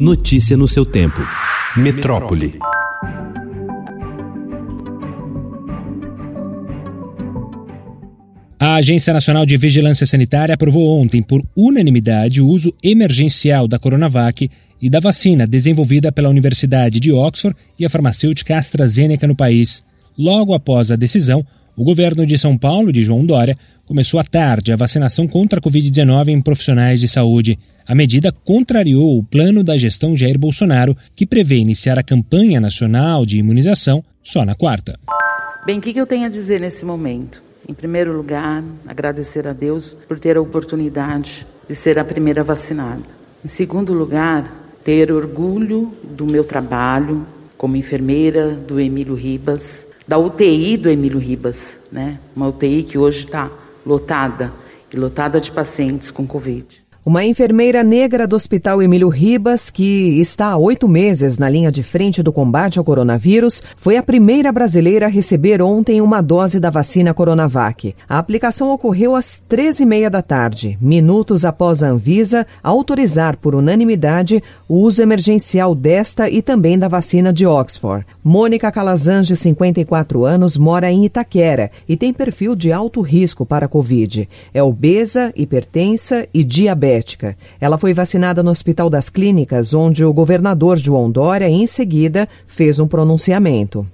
Notícia no seu tempo. Metrópole. A Agência Nacional de Vigilância Sanitária aprovou ontem, por unanimidade, o uso emergencial da Coronavac e da vacina desenvolvida pela Universidade de Oxford e a farmacêutica AstraZeneca no país. Logo após a decisão, o governo de São Paulo, de João Dória, começou à tarde a vacinação contra a Covid-19 em profissionais de saúde. A medida contrariou o plano da gestão Jair Bolsonaro, que prevê iniciar a campanha nacional de imunização só na quarta. Bem, o que eu tenho a dizer nesse momento? Em primeiro lugar, agradecer a Deus por ter a oportunidade de ser a primeira vacinada. Em segundo lugar, ter orgulho do meu trabalho como enfermeira do Emílio Ribas da UTI do Emílio Ribas, né? Uma UTI que hoje está lotada e lotada de pacientes com Covid. Uma enfermeira negra do Hospital Emílio Ribas, que está há oito meses na linha de frente do combate ao coronavírus, foi a primeira brasileira a receber ontem uma dose da vacina Coronavac. A aplicação ocorreu às treze e meia da tarde, minutos após a Anvisa autorizar por unanimidade o uso emergencial desta e também da vacina de Oxford. Mônica Calazans, de 54 anos, mora em Itaquera e tem perfil de alto risco para a Covid. É obesa, hipertensa e diabética diabética. Ela foi vacinada no Hospital das Clínicas, onde o governador João Dória, em seguida, fez um pronunciamento.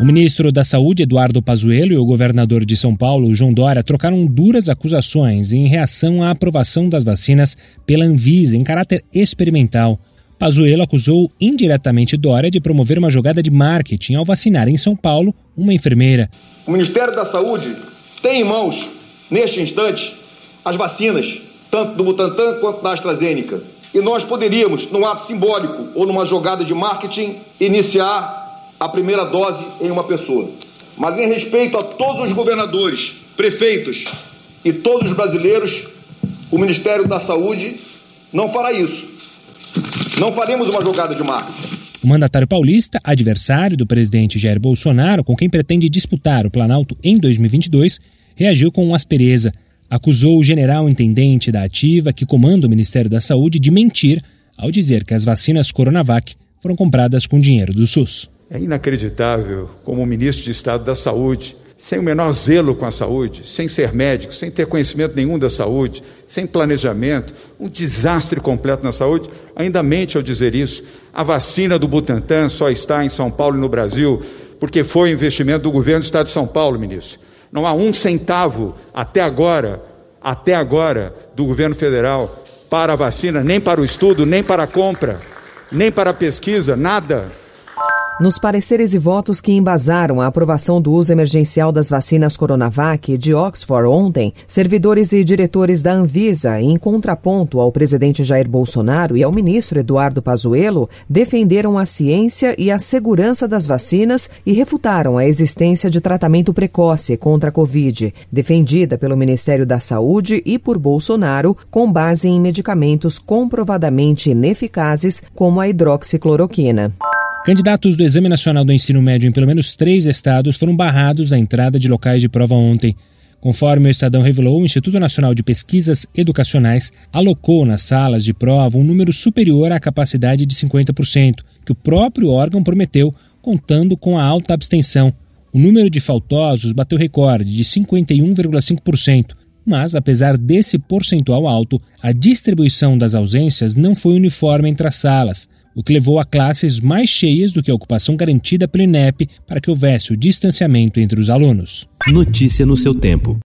O ministro da Saúde, Eduardo Pazuello, e o governador de São Paulo, João Dória, trocaram duras acusações em reação à aprovação das vacinas pela Anvisa em caráter experimental. Pazuello acusou indiretamente Dória de promover uma jogada de marketing ao vacinar em São Paulo uma enfermeira. O Ministério da Saúde tem em mãos, neste instante, as vacinas tanto do Butantan quanto da AstraZeneca. E nós poderíamos, num ato simbólico ou numa jogada de marketing, iniciar a primeira dose em uma pessoa. Mas em respeito a todos os governadores, prefeitos e todos os brasileiros, o Ministério da Saúde não fará isso. Não faremos uma jogada de marketing. O mandatário paulista, adversário do presidente Jair Bolsonaro, com quem pretende disputar o Planalto em 2022, reagiu com aspereza acusou o general intendente da Ativa, que comanda o Ministério da Saúde, de mentir ao dizer que as vacinas Coronavac foram compradas com dinheiro do SUS. É inacreditável como o ministro de Estado da Saúde, sem o menor zelo com a saúde, sem ser médico, sem ter conhecimento nenhum da saúde, sem planejamento, um desastre completo na saúde, ainda mente ao dizer isso. A vacina do Butantan só está em São Paulo e no Brasil porque foi investimento do governo do Estado de São Paulo, ministro. Não há um centavo até agora, até agora, do governo federal para a vacina, nem para o estudo, nem para a compra, nem para a pesquisa, nada. Nos pareceres e votos que embasaram a aprovação do uso emergencial das vacinas Coronavac de Oxford ontem, servidores e diretores da Anvisa, em contraponto ao presidente Jair Bolsonaro e ao ministro Eduardo Pazuello, defenderam a ciência e a segurança das vacinas e refutaram a existência de tratamento precoce contra a Covid, defendida pelo Ministério da Saúde e por Bolsonaro, com base em medicamentos comprovadamente ineficazes como a hidroxicloroquina. Candidatos do Exame Nacional do Ensino Médio em pelo menos três estados foram barrados da entrada de locais de prova ontem. Conforme o Estadão revelou, o Instituto Nacional de Pesquisas Educacionais alocou nas salas de prova um número superior à capacidade de 50%, que o próprio órgão prometeu, contando com a alta abstenção. O número de faltosos bateu recorde de 51,5%, mas, apesar desse percentual alto, a distribuição das ausências não foi uniforme entre as salas o que levou a classes mais cheias do que a ocupação garantida pelo INEP para que houvesse o distanciamento entre os alunos. Notícia no seu tempo.